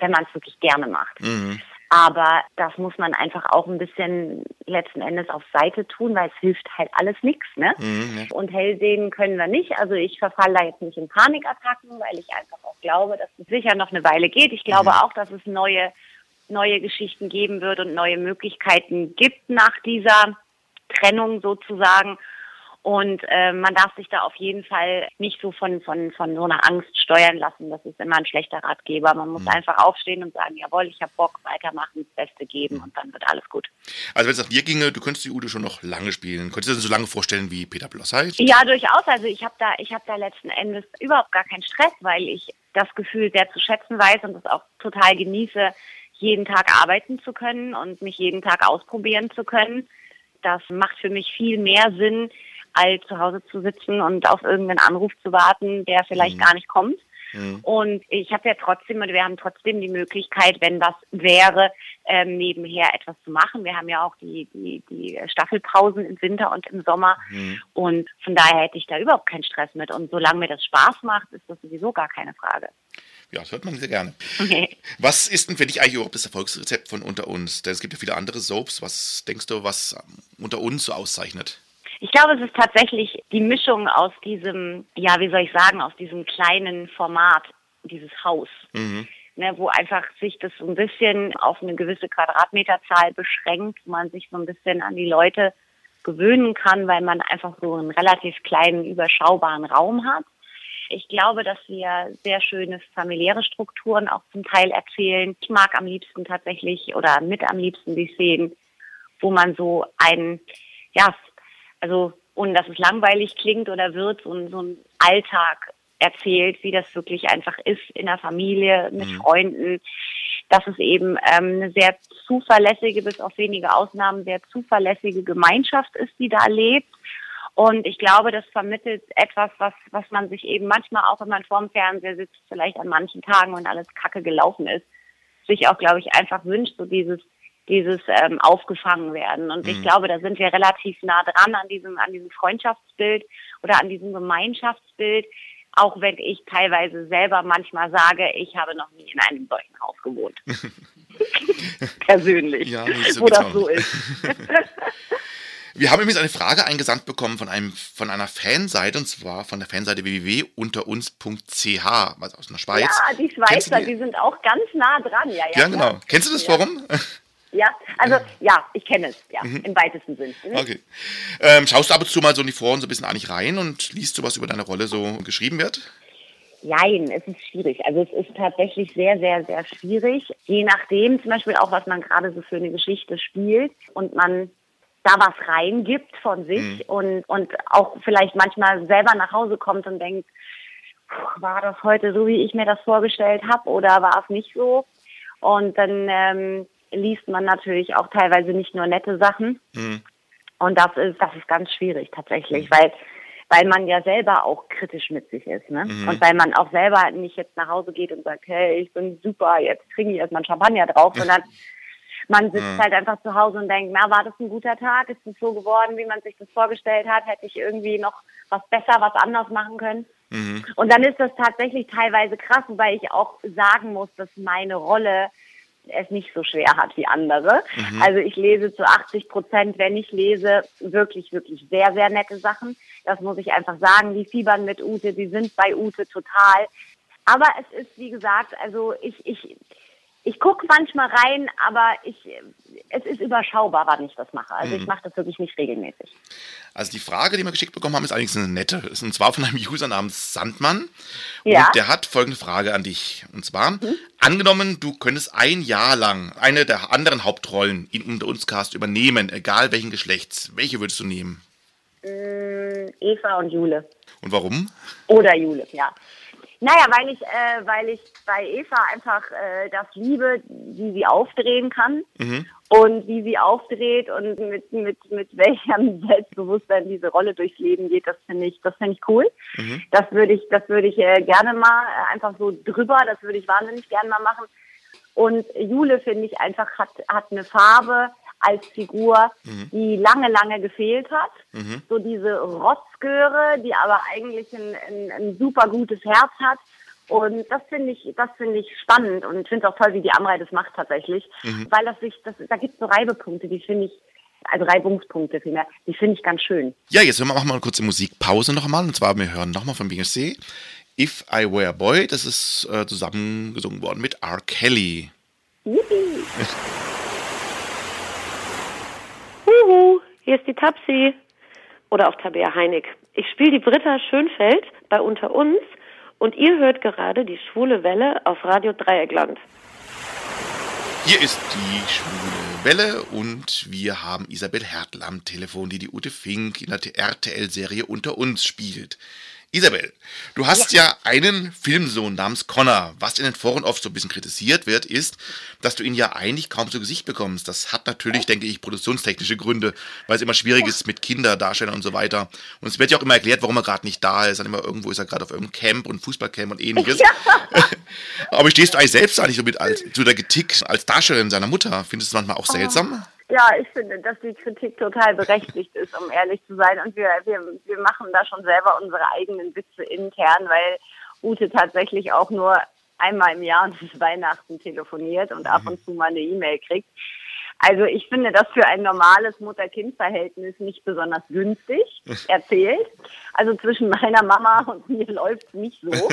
wenn man es wirklich gerne macht. Mhm. Aber das muss man einfach auch ein bisschen letzten Endes auf Seite tun, weil es hilft halt alles nichts. Ne? Mhm, Und hell sehen können wir nicht. Also ich verfalle da jetzt nicht in Panikattacken, weil ich einfach auch glaube, dass es sicher noch eine Weile geht. Ich glaube mhm. auch, dass es neue, neue Geschichten geben wird und neue Möglichkeiten gibt nach dieser Trennung sozusagen. Und äh, man darf sich da auf jeden Fall nicht so von, von, von so einer Angst steuern lassen. Das ist immer ein schlechter Ratgeber. Man muss mhm. einfach aufstehen und sagen, jawohl, ich habe Bock, weitermachen, das Beste geben und dann wird alles gut. Also wenn es nach dir ginge, du könntest die Udo schon noch lange spielen. Könntest du dir so lange vorstellen wie Peter Blossheit? Ja, durchaus. Also ich habe da, ich habe da letzten Endes überhaupt gar keinen Stress, weil ich das Gefühl sehr zu schätzen weiß und das auch total genieße, jeden Tag arbeiten zu können und mich jeden Tag ausprobieren zu können. Das macht für mich viel mehr Sinn, all zu Hause zu sitzen und auf irgendeinen Anruf zu warten, der vielleicht mhm. gar nicht kommt. Mhm. Und ich habe ja trotzdem, und wir haben trotzdem die Möglichkeit, wenn das wäre, ähm, nebenher etwas zu machen. Wir haben ja auch die, die, die Staffelpausen im Winter und im Sommer. Mhm. Und von daher hätte ich da überhaupt keinen Stress mit. Und solange mir das Spaß macht, ist das sowieso gar keine Frage. Ja, das hört man sehr gerne. Okay. Was ist denn für dich eigentlich überhaupt das Erfolgsrezept von Unter uns? Denn es gibt ja viele andere Soaps. Was denkst du, was Unter uns so auszeichnet? Ich glaube, es ist tatsächlich die Mischung aus diesem, ja, wie soll ich sagen, aus diesem kleinen Format, dieses Haus. Mhm. Ne, wo einfach sich das so ein bisschen auf eine gewisse Quadratmeterzahl beschränkt, wo man sich so ein bisschen an die Leute gewöhnen kann, weil man einfach so einen relativ kleinen, überschaubaren Raum hat. Ich glaube, dass wir sehr schöne familiäre Strukturen auch zum Teil erzählen. Ich mag am liebsten tatsächlich oder mit am liebsten die Szenen, wo man so ein, ja, also ohne dass es langweilig klingt oder wird, so, so einen Alltag erzählt, wie das wirklich einfach ist in der Familie, mit mhm. Freunden, dass es eben ähm, eine sehr zuverlässige, bis auf wenige Ausnahmen, sehr zuverlässige Gemeinschaft ist, die da lebt. Und ich glaube, das vermittelt etwas, was, was man sich eben manchmal auch, wenn man vorm Fernseher sitzt, vielleicht an manchen Tagen, wenn alles kacke gelaufen ist, sich auch, glaube ich, einfach wünscht, so dieses, dieses ähm, aufgefangen werden. Und mhm. ich glaube, da sind wir relativ nah dran an diesem, an diesem Freundschaftsbild oder an diesem Gemeinschaftsbild, auch wenn ich teilweise selber manchmal sage, ich habe noch nie in einem solchen Haus gewohnt. Persönlich, ja, so wo das so ist. Wir haben übrigens eine Frage eingesandt bekommen von einem von einer Fanseite und zwar von der Fanseite www.unteruns.ch, also aus der Schweiz. Ja, die Schweizer, die? die? sind auch ganz nah dran. Ja, ja, ja genau. Kennst du das Forum? Ja, also ja, ich kenne es, ja, mhm. im weitesten Sinn. Mhm. Okay. Ähm, schaust du ab und zu mal so in die Foren so ein bisschen eigentlich rein und liest du, was über deine Rolle so geschrieben wird? Nein, es ist schwierig. Also es ist tatsächlich sehr, sehr, sehr schwierig. Je nachdem zum Beispiel auch, was man gerade so für eine Geschichte spielt und man da was reingibt von sich mhm. und, und auch vielleicht manchmal selber nach Hause kommt und denkt, war das heute so, wie ich mir das vorgestellt habe oder war es nicht so? Und dann ähm, liest man natürlich auch teilweise nicht nur nette Sachen. Mhm. Und das ist, das ist ganz schwierig tatsächlich, mhm. weil, weil man ja selber auch kritisch mit sich ist, ne? Mhm. Und weil man auch selber nicht jetzt nach Hause geht und sagt, hey, ich bin super, jetzt trinke ich erstmal Champagner drauf, sondern man sitzt mhm. halt einfach zu Hause und denkt, na, war das ein guter Tag? Ist es so geworden, wie man sich das vorgestellt hat? Hätte ich irgendwie noch was besser, was anders machen können? Mhm. Und dann ist das tatsächlich teilweise krass, weil ich auch sagen muss, dass meine Rolle es nicht so schwer hat wie andere. Mhm. Also ich lese zu 80 Prozent, wenn ich lese, wirklich, wirklich sehr, sehr nette Sachen. Das muss ich einfach sagen. Die fiebern mit Ute, die sind bei Ute total. Aber es ist, wie gesagt, also ich, ich, ich gucke manchmal rein, aber ich, es ist überschaubar, wann ich das mache. Also mhm. ich mache das wirklich nicht regelmäßig. Also die Frage, die wir geschickt bekommen haben, ist eigentlich eine nette. Und zwar von einem User namens Sandmann. Ja. Und der hat folgende Frage an dich. Und zwar, mhm. angenommen, du könntest ein Jahr lang eine der anderen Hauptrollen in Unter uns Cast übernehmen, egal welchen Geschlechts. Welche würdest du nehmen? Mm, Eva und Jule. Und warum? Oder Jule, ja. Naja, weil ich, äh, weil ich bei Eva einfach äh, das liebe, wie sie aufdrehen kann mhm. und wie sie aufdreht und mit, mit, mit welchem Selbstbewusstsein diese Rolle durchs Leben geht, das finde ich, das finde ich cool. Mhm. Das würde ich, das würde ich äh, gerne mal äh, einfach so drüber, das würde ich wahnsinnig gerne mal machen. Und Jule finde ich einfach hat, hat eine Farbe, als Figur, mhm. die lange, lange gefehlt hat. Mhm. So diese Rotzgöre, die aber eigentlich ein, ein, ein super gutes Herz hat. Und das finde ich, das finde ich spannend und finde es auch toll, wie die Amrei das macht tatsächlich, mhm. weil das sich, das, da gibt es so Reibepunkte, die finde ich, also Reibungspunkte vielmehr, die finde ich ganz schön. Ja, jetzt machen wir mal eine kurze Musikpause nochmal und zwar wir hören nochmal von BSC If I Were a Boy, das ist äh, zusammengesungen worden mit R. Kelly. Yippie. hier ist die Tapsi. Oder auch Tabea Heinig. Ich spiele die Britta Schönfeld bei Unter uns und ihr hört gerade die schwule Welle auf Radio Dreieckland. Hier ist die schwule Welle und wir haben Isabel Hertel am Telefon, die die Ute Fink in der RTL-Serie Unter uns spielt. Isabel, du hast ja. ja. einen Filmsohn namens Connor. Was in den Foren oft so ein bisschen kritisiert wird, ist, dass du ihn ja eigentlich kaum zu Gesicht bekommst. Das hat natürlich, denke ich, produktionstechnische Gründe, weil es immer schwierig ja. ist mit Kinderdarstellern und so weiter. Und es wird ja auch immer erklärt, warum er gerade nicht da ist. Dann immer irgendwo ist er gerade auf irgendeinem Camp und Fußballcamp und ähnliches. Ja. Aber stehst du eigentlich selbst eigentlich so mit als, zu der Getik als Darstellerin seiner Mutter? Findest du es manchmal auch seltsam? Oh. Ja, ich finde, dass die Kritik total berechtigt ist, um ehrlich zu sein. Und wir, wir, wir machen da schon selber unsere eigenen Witze intern, weil Ute tatsächlich auch nur einmal im Jahr zu Weihnachten telefoniert und ab und zu mal eine E-Mail kriegt. Also ich finde das für ein normales Mutter-Kind-Verhältnis nicht besonders günstig erzählt. Also zwischen meiner Mama und mir läuft es nicht so.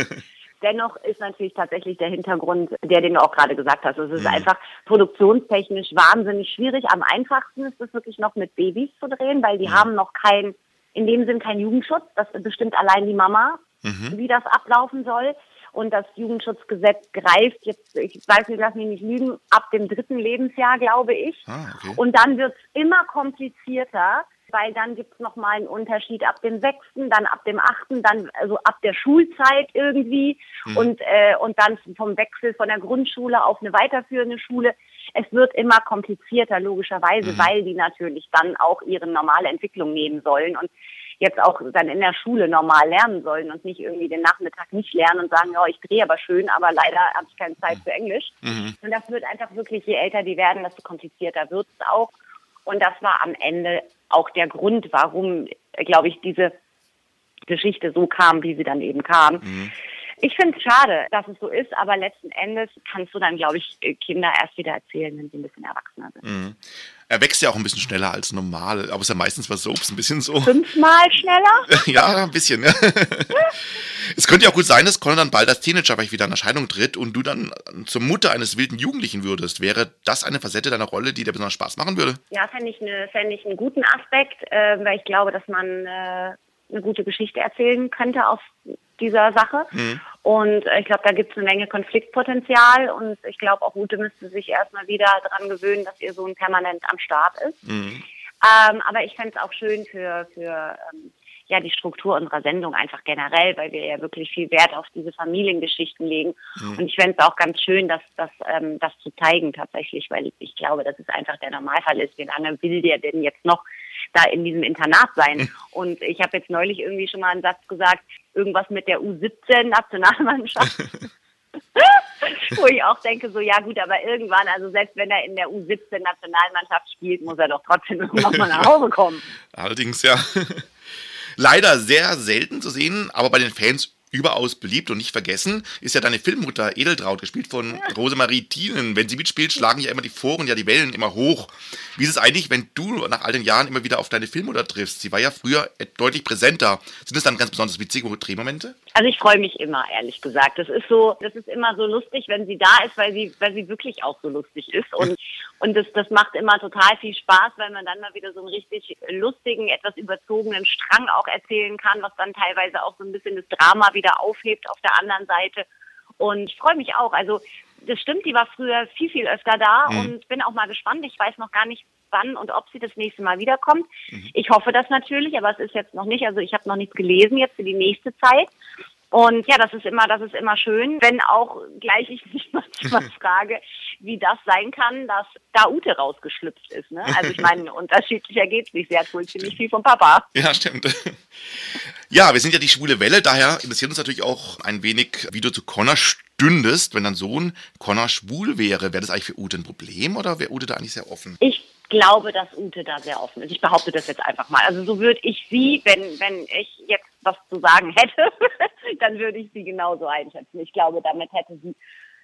Dennoch ist natürlich tatsächlich der Hintergrund, der, den du auch gerade gesagt hast. Es ist mhm. einfach produktionstechnisch wahnsinnig schwierig. Am einfachsten ist es wirklich noch mit Babys zu drehen, weil die mhm. haben noch kein, in dem Sinn kein Jugendschutz. Das bestimmt allein die Mama, mhm. wie das ablaufen soll. Und das Jugendschutzgesetz greift jetzt, ich weiß nicht, lass mich nicht lügen, ab dem dritten Lebensjahr, glaube ich. Ah, okay. Und dann wird es immer komplizierter, weil dann gibt's noch mal einen Unterschied ab dem sechsten, dann ab dem achten, dann also ab der Schulzeit irgendwie mhm. und äh, und dann vom Wechsel von der Grundschule auf eine weiterführende Schule. Es wird immer komplizierter logischerweise, mhm. weil die natürlich dann auch ihre normale Entwicklung nehmen sollen und jetzt auch dann in der Schule normal lernen sollen und nicht irgendwie den Nachmittag nicht lernen und sagen, ja, ich drehe aber schön, aber leider habe ich keine Zeit für Englisch. Mhm. Und das wird einfach wirklich, je älter die werden, desto komplizierter wird es auch. Und das war am Ende auch der Grund, warum, glaube ich, diese Geschichte so kam, wie sie dann eben kam. Mhm. Ich finde es schade, dass es so ist, aber letzten Endes kannst du dann, glaube ich, Kinder erst wieder erzählen, wenn sie ein bisschen erwachsener sind. Mhm. Er wächst ja auch ein bisschen schneller als normal, aber es ist ja meistens bei Soaps ein bisschen so. Fünfmal schneller? ja, ein bisschen. es könnte ja auch gut sein, dass Conor dann bald als Teenager vielleicht wieder in Erscheinung tritt und du dann zur Mutter eines wilden Jugendlichen würdest. Wäre das eine Facette deiner Rolle, die dir besonders Spaß machen würde? Ja, fände ich, ne, fänd ich einen guten Aspekt, äh, weil ich glaube, dass man äh, eine gute Geschichte erzählen könnte aus dieser Sache. Mhm. Und äh, ich glaube, da gibt es eine Menge Konfliktpotenzial und ich glaube, auch Ute müsste sich erstmal wieder daran gewöhnen, dass ihr Sohn permanent am Start ist. Mhm. Ähm, aber ich fände es auch schön für, für ähm, ja, die Struktur unserer Sendung einfach generell, weil wir ja wirklich viel Wert auf diese Familiengeschichten legen. Mhm. Und ich fände es auch ganz schön, das, das, ähm, das zu zeigen tatsächlich, weil ich glaube, dass es einfach der Normalfall ist. Wie lange will der denn jetzt noch da in diesem Internat sein. Hm. Und ich habe jetzt neulich irgendwie schon mal einen Satz gesagt, irgendwas mit der U17-Nationalmannschaft. Wo ich auch denke, so ja gut, aber irgendwann, also selbst wenn er in der U17-Nationalmannschaft spielt, muss er doch trotzdem irgendwann mal nach Hause kommen. Allerdings, ja. Leider sehr selten zu sehen, aber bei den Fans überaus beliebt und nicht vergessen ist ja deine Filmmutter Edeltraut, gespielt von ja. Rosemarie Thienen. Wenn sie mitspielt, schlagen ja immer die Foren, ja die Wellen immer hoch. Wie ist es eigentlich, wenn du nach all den Jahren immer wieder auf deine Filmmutter triffst? Sie war ja früher deutlich präsenter. Sind das dann ganz besonders witzige Drehmomente? Also ich freue mich immer, ehrlich gesagt. Das ist so, das ist immer so lustig, wenn sie da ist, weil sie, weil sie wirklich auch so lustig ist. Und, und das, das macht immer total viel Spaß, weil man dann mal wieder so einen richtig lustigen, etwas überzogenen Strang auch erzählen kann, was dann teilweise auch so ein bisschen das Drama wieder aufhebt auf der anderen Seite. Und ich freue mich auch. Also das stimmt, die war früher viel, viel öfter da mhm. und bin auch mal gespannt. Ich weiß noch gar nicht, wann und ob sie das nächste Mal wiederkommt. Mhm. Ich hoffe das natürlich, aber es ist jetzt noch nicht, also ich habe noch nichts gelesen jetzt für die nächste Zeit. Und ja, das ist immer, das ist immer schön, wenn auch gleich ich mich manchmal frage, wie das sein kann, dass da Ute rausgeschlüpft ist. Ne? Also ich meine, unterschiedlicher geht's nicht. Sie hat wohl ziemlich viel vom Papa. Ja, stimmt. Ja, wir sind ja die schwule Welle, daher interessiert uns natürlich auch ein wenig, wie du zu Connor stündest, wenn dein Sohn Connor schwul wäre. Wäre das eigentlich für Ute ein Problem oder wäre Ute da eigentlich sehr offen? Ich glaube, dass Ute da sehr offen ist. Ich behaupte das jetzt einfach mal. Also so würde ich sie, wenn, wenn ich jetzt was zu sagen hätte, dann würde ich sie genauso einschätzen. Ich glaube, damit hätte sie,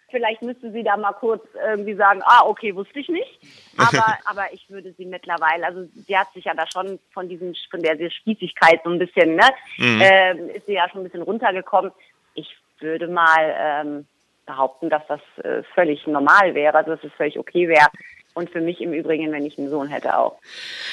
vielleicht müsste sie da mal kurz irgendwie sagen, ah, okay, wusste ich nicht. Aber, aber ich würde sie mittlerweile, also sie hat sich ja da schon von diesem, von der Spießigkeit so ein bisschen, ne, mhm. ähm, ist sie ja schon ein bisschen runtergekommen. Ich würde mal ähm, behaupten, dass das äh, völlig normal wäre, also dass es völlig okay wäre, und für mich im Übrigen, wenn ich einen Sohn hätte, auch.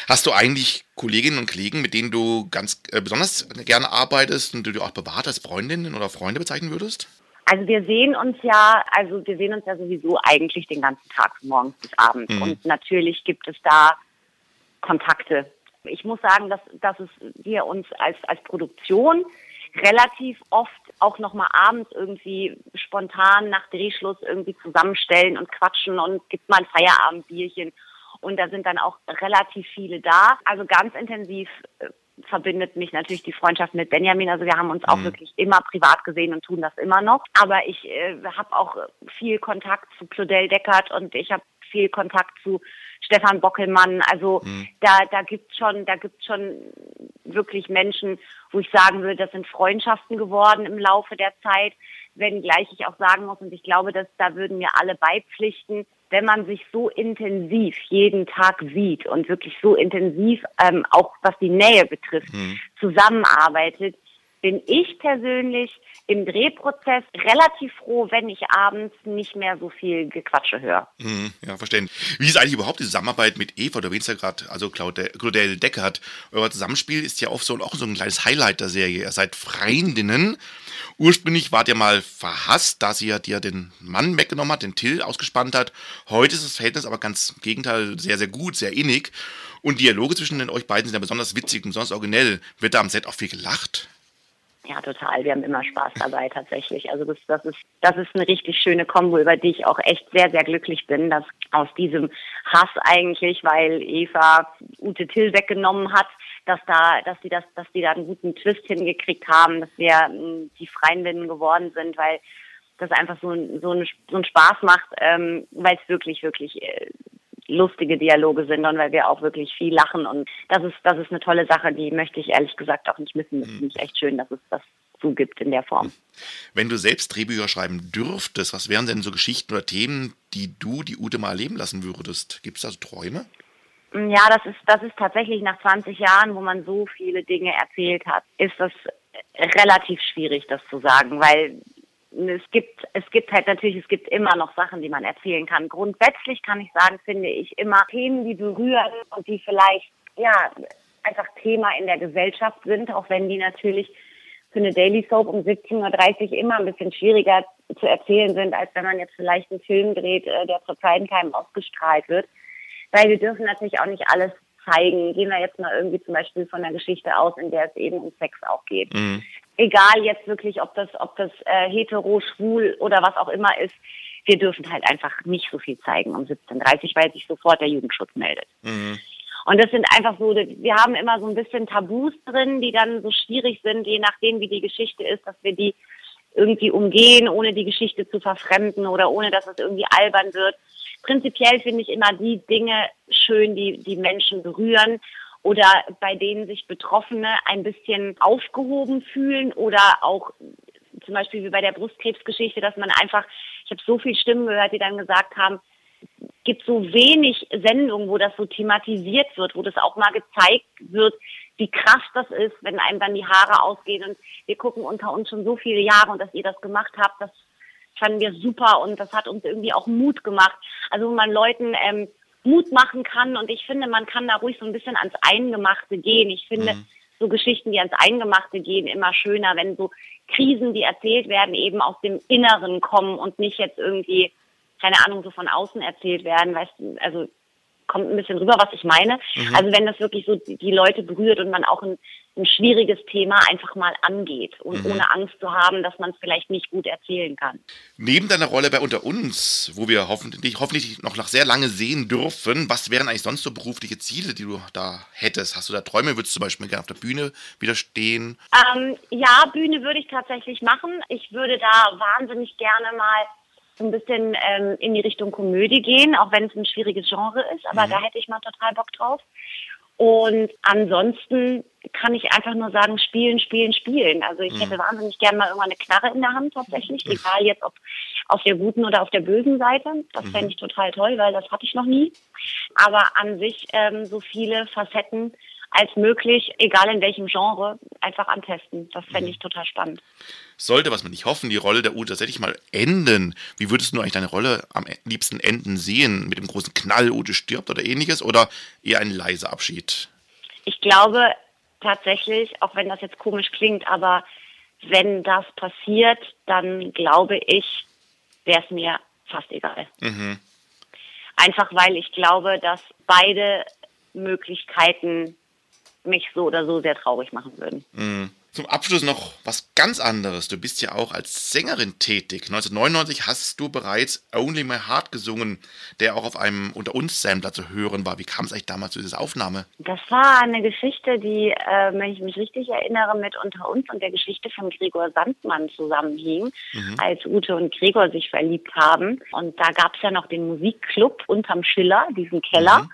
Hast du eigentlich Kolleginnen und Kollegen, mit denen du ganz äh, besonders gerne arbeitest und die du auch bewahrt als Freundinnen oder Freunde bezeichnen würdest? Also wir sehen uns ja, also wir sehen uns ja sowieso eigentlich den ganzen Tag, von morgens bis abends. Mhm. Und natürlich gibt es da Kontakte. Ich muss sagen, dass, dass es wir uns als, als Produktion relativ oft auch nochmal abends irgendwie spontan nach Drehschluss irgendwie zusammenstellen und quatschen und gibt mal ein Feierabendbierchen. Und da sind dann auch relativ viele da. Also ganz intensiv äh, verbindet mich natürlich die Freundschaft mit Benjamin. Also wir haben uns auch mhm. wirklich immer privat gesehen und tun das immer noch. Aber ich äh, habe auch viel Kontakt zu Claudel Deckert und ich habe viel Kontakt zu Stefan Bockelmann. Also mhm. da, da gibt's schon, da gibt's schon wirklich Menschen, wo ich sagen würde, das sind Freundschaften geworden im Laufe der Zeit. Wenngleich ich auch sagen muss, und ich glaube, dass da würden mir alle beipflichten, wenn man sich so intensiv jeden Tag sieht und wirklich so intensiv, ähm, auch was die Nähe betrifft, mhm. zusammenarbeitet, bin ich persönlich im Drehprozess relativ froh, wenn ich abends nicht mehr so viel Gequatsche höre. Mhm, ja, verstehen. Wie ist eigentlich überhaupt die Zusammenarbeit mit Eva? Du erwähnst ja gerade, also Claudel Deckert. Euer Zusammenspiel ist ja oft so, auch so ein kleines Highlight der Serie. Ihr seid Freundinnen. Ursprünglich wart ihr mal verhasst, da sie ja dir den Mann weggenommen hat, den Till ausgespannt hat. Heute ist das Verhältnis aber ganz im Gegenteil sehr, sehr gut, sehr innig. Und Dialoge zwischen den euch beiden sind ja besonders witzig und besonders originell. Wird da am Set auch viel gelacht? Ja, total. Wir haben immer Spaß dabei tatsächlich. Also das, das ist das ist eine richtig schöne Kombo, über die ich auch echt sehr sehr glücklich bin, dass aus diesem Hass eigentlich, weil Eva Ute Till weggenommen hat, dass da dass die das dass die da einen guten Twist hingekriegt haben, dass wir ähm, die Freundinnen geworden sind, weil das einfach so, so, ein, so einen Spaß macht, ähm, weil es wirklich, wirklich äh, lustige Dialoge sind und weil wir auch wirklich viel lachen und das ist, das ist eine tolle Sache, die möchte ich ehrlich gesagt auch nicht missen. Das finde ich echt schön, dass es das so gibt in der Form. Wenn du selbst Drehbücher schreiben dürftest, was wären denn so Geschichten oder Themen, die du die Ute mal erleben lassen würdest? Gibt es da so Träume? Ja, das ist, das ist tatsächlich nach 20 Jahren, wo man so viele Dinge erzählt hat, ist das relativ schwierig, das zu sagen, weil es gibt, es gibt halt natürlich, es gibt immer noch Sachen, die man erzählen kann. Grundsätzlich kann ich sagen, finde ich immer Themen, die berühren und die vielleicht, ja, einfach Thema in der Gesellschaft sind, auch wenn die natürlich für eine Daily Soap um 17.30 Uhr immer ein bisschen schwieriger zu erzählen sind, als wenn man jetzt vielleicht einen Film dreht, äh, der zur Zeitenkeim ausgestrahlt wird. Weil wir dürfen natürlich auch nicht alles zeigen. Gehen wir jetzt mal irgendwie zum Beispiel von einer Geschichte aus, in der es eben um Sex auch geht. Mhm egal jetzt wirklich, ob das, ob das äh, hetero, schwul oder was auch immer ist, wir dürfen halt einfach nicht so viel zeigen um 17.30 weil sich sofort der Jugendschutz meldet. Mhm. Und das sind einfach so, wir haben immer so ein bisschen Tabus drin, die dann so schwierig sind, je nachdem, wie die Geschichte ist, dass wir die irgendwie umgehen, ohne die Geschichte zu verfremden oder ohne, dass es irgendwie albern wird. Prinzipiell finde ich immer die Dinge schön, die die Menschen berühren oder bei denen sich Betroffene ein bisschen aufgehoben fühlen oder auch zum Beispiel wie bei der Brustkrebsgeschichte, dass man einfach, ich habe so viele Stimmen gehört, die dann gesagt haben, gibt so wenig Sendungen, wo das so thematisiert wird, wo das auch mal gezeigt wird, wie krass das ist, wenn einem dann die Haare ausgehen und wir gucken unter uns schon so viele Jahre und dass ihr das gemacht habt, das fanden wir super und das hat uns irgendwie auch Mut gemacht. Also wo man Leuten ähm, Mut machen kann. Und ich finde, man kann da ruhig so ein bisschen ans Eingemachte gehen. Ich finde mhm. so Geschichten, die ans Eingemachte gehen, immer schöner, wenn so Krisen, die erzählt werden, eben aus dem Inneren kommen und nicht jetzt irgendwie, keine Ahnung, so von außen erzählt werden. Weißt du, also kommt ein bisschen rüber, was ich meine. Mhm. Also wenn das wirklich so die Leute berührt und man auch ein, ein schwieriges Thema einfach mal angeht und mhm. ohne Angst zu haben, dass man es vielleicht nicht gut erzählen kann. Neben deiner Rolle bei Unter uns, wo wir hoffentlich, hoffentlich noch nach sehr lange sehen dürfen, was wären eigentlich sonst so berufliche Ziele, die du da hättest? Hast du da Träume? Würdest du zum Beispiel gerne auf der Bühne wieder stehen? Ähm, ja, Bühne würde ich tatsächlich machen. Ich würde da wahnsinnig gerne mal so ein bisschen ähm, in die Richtung Komödie gehen, auch wenn es ein schwieriges Genre ist, aber mhm. da hätte ich mal total Bock drauf. Und ansonsten kann ich einfach nur sagen, spielen, spielen, spielen. Also ich mhm. hätte wahnsinnig gerne mal irgendwann eine Knarre in der Hand tatsächlich, egal jetzt ob auf der guten oder auf der bösen Seite. Das mhm. fände ich total toll, weil das hatte ich noch nie. Aber an sich ähm, so viele Facetten als möglich, egal in welchem Genre, einfach antesten. Das fände ich total spannend. Sollte, was man nicht hoffen, die Rolle der Ute tatsächlich mal enden, wie würdest du eigentlich deine Rolle am liebsten enden sehen? Mit dem großen Knall, Ute stirbt oder ähnliches? Oder eher ein leiser Abschied? Ich glaube tatsächlich, auch wenn das jetzt komisch klingt, aber wenn das passiert, dann glaube ich, wäre es mir fast egal. Mhm. Einfach weil ich glaube, dass beide Möglichkeiten mich so oder so sehr traurig machen würden. Mhm. Zum Abschluss noch was ganz anderes. Du bist ja auch als Sängerin tätig. 1999 hast du bereits Only My Heart gesungen, der auch auf einem Unter uns Sampler zu hören war. Wie kam es eigentlich damals zu dieser Aufnahme? Das war eine Geschichte, die, äh, wenn ich mich richtig erinnere, mit Unter uns und der Geschichte von Gregor Sandmann zusammenhing, mhm. als Ute und Gregor sich verliebt haben. Und da gab es ja noch den Musikclub unterm Schiller, diesen Keller. Mhm.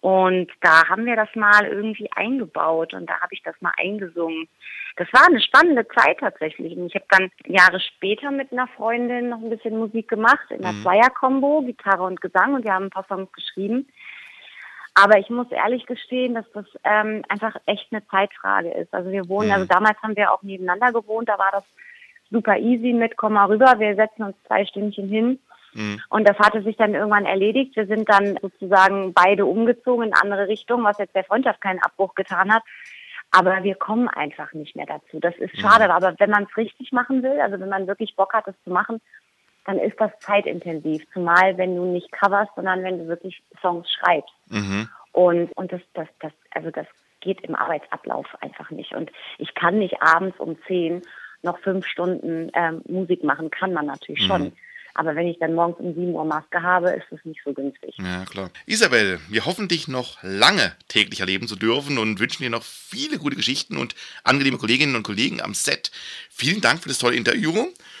Und da haben wir das mal irgendwie eingebaut und da habe ich das mal eingesungen. Das war eine spannende Zeit tatsächlich. Und ich habe dann Jahre später mit einer Freundin noch ein bisschen Musik gemacht, in einer mhm. Zweier-Kombo, Gitarre und Gesang und wir haben ein paar Songs geschrieben. Aber ich muss ehrlich gestehen, dass das ähm, einfach echt eine Zeitfrage ist. Also wir wohnen, Mhm. also damals haben wir auch nebeneinander gewohnt, da war das super easy mit, komm mal rüber, wir setzen uns zwei Stündchen hin. Mhm. Und das hatte sich dann irgendwann erledigt. Wir sind dann sozusagen beide umgezogen in andere Richtungen, was jetzt der Freundschaft keinen Abbruch getan hat. Aber wir kommen einfach nicht mehr dazu. Das ist schade. Aber wenn man es richtig machen will, also wenn man wirklich Bock hat, es zu machen, dann ist das zeitintensiv. Zumal wenn du nicht coverst, sondern wenn du wirklich Songs schreibst. Mhm. Und, und das, das, das, also das geht im Arbeitsablauf einfach nicht. Und ich kann nicht abends um zehn noch fünf Stunden ähm, Musik machen, kann man natürlich schon. Aber wenn ich dann morgens um sieben Uhr Maske habe, ist das nicht so günstig. Ja, klar. Isabel, wir hoffen, dich noch lange täglich erleben zu dürfen und wünschen dir noch viele gute Geschichten und angenehme Kolleginnen und Kollegen am Set. Vielen Dank für das tolle Interview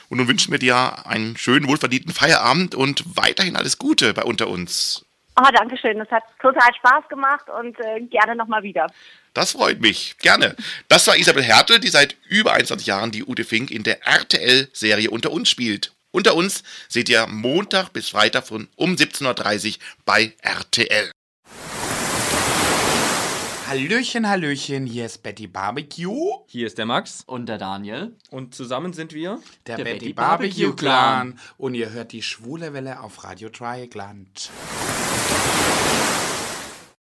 und nun wünschen wir dir einen schönen, wohlverdienten Feierabend und weiterhin alles Gute bei Unter uns. Oh, danke schön. Das hat total Spaß gemacht und äh, gerne nochmal wieder. Das freut mich. Gerne. Das war Isabel Hertel, die seit über 21 Jahren die Ute Fink in der RTL-Serie Unter uns spielt. Unter uns seht ihr Montag bis Freitag von um 17.30 Uhr bei RTL. Hallöchen, Hallöchen, hier ist Betty Barbecue, Hier ist der Max. Und der Daniel. Und zusammen sind wir. der, Der Betty, Betty Barbecue Barbecue Clan. Und ihr hört die schwule Welle auf Radio Dreieckland.